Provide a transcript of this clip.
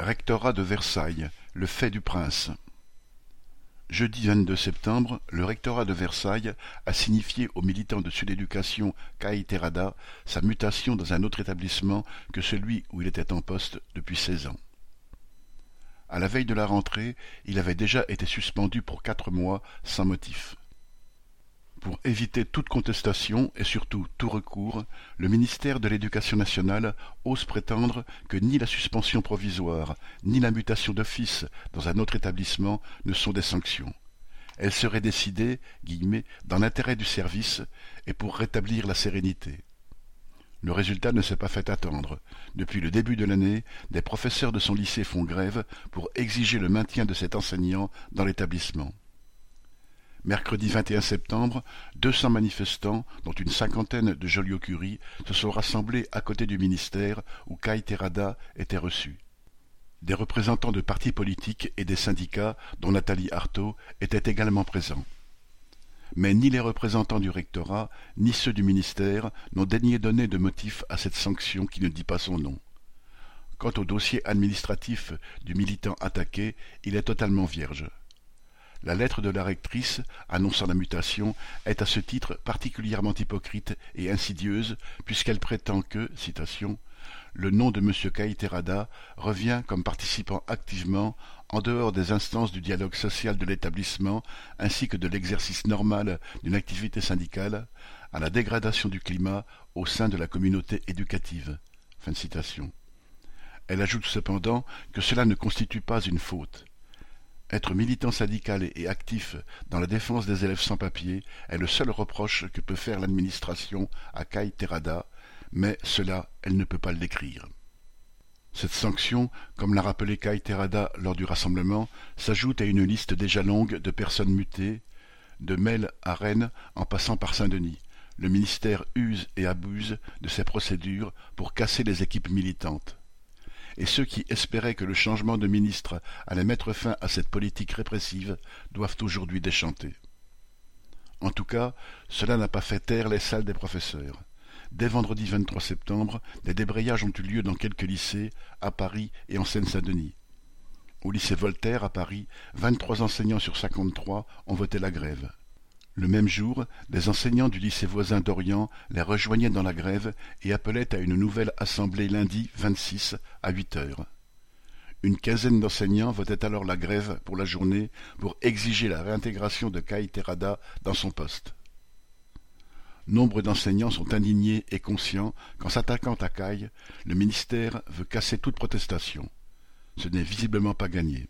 Rectorat de Versailles, le fait du prince. Jeudi 22 septembre, le rectorat de Versailles a signifié aux militants de Sud-Éducation Caïterada sa mutation dans un autre établissement que celui où il était en poste depuis seize ans. À la veille de la rentrée, il avait déjà été suspendu pour quatre mois sans motif. Pour éviter toute contestation et surtout tout recours, le ministère de l'Éducation nationale ose prétendre que ni la suspension provisoire ni la mutation d'office dans un autre établissement ne sont des sanctions. Elles seraient décidées guillemets, dans l'intérêt du service et pour rétablir la sérénité. Le résultat ne s'est pas fait attendre. Depuis le début de l'année, des professeurs de son lycée font grève pour exiger le maintien de cet enseignant dans l'établissement. Mercredi 21 septembre, deux cents manifestants, dont une cinquantaine de Joliot-Curie, se sont rassemblés à côté du ministère où Kai était reçu. Des représentants de partis politiques et des syndicats, dont Nathalie Arthaud, étaient également présents. Mais ni les représentants du rectorat, ni ceux du ministère n'ont daigné donner de motif à cette sanction qui ne dit pas son nom. Quant au dossier administratif du militant attaqué, il est totalement vierge. La lettre de la rectrice, annonçant la mutation, est à ce titre particulièrement hypocrite et insidieuse, puisqu'elle prétend que, citation, le nom de M. Caïterada revient comme participant activement, en dehors des instances du dialogue social de l'établissement ainsi que de l'exercice normal d'une activité syndicale, à la dégradation du climat au sein de la communauté éducative. Elle ajoute cependant que cela ne constitue pas une faute. Être militant syndical et actif dans la défense des élèves sans papier est le seul reproche que peut faire l'administration à Kai Terada, mais cela, elle ne peut pas le décrire. Cette sanction, comme l'a rappelé Kai Terada lors du rassemblement, s'ajoute à une liste déjà longue de personnes mutées, de Mel à Rennes en passant par Saint-Denis. Le ministère use et abuse de ses procédures pour casser les équipes militantes et ceux qui espéraient que le changement de ministre allait mettre fin à cette politique répressive doivent aujourd'hui déchanter. En tout cas, cela n'a pas fait taire les salles des professeurs. Dès vendredi 23 septembre, des débrayages ont eu lieu dans quelques lycées, à Paris et en Seine-Saint-Denis. Au lycée Voltaire, à Paris, 23 enseignants sur 53 ont voté la grève. Le même jour, des enseignants du lycée voisin d'Orient les rejoignaient dans la grève et appelaient à une nouvelle assemblée lundi 26 à 8 heures. Une quinzaine d'enseignants votaient alors la grève pour la journée pour exiger la réintégration de Kai Terada dans son poste. Nombre d'enseignants sont indignés et conscients qu'en s'attaquant à Kai, le ministère veut casser toute protestation. Ce n'est visiblement pas gagné.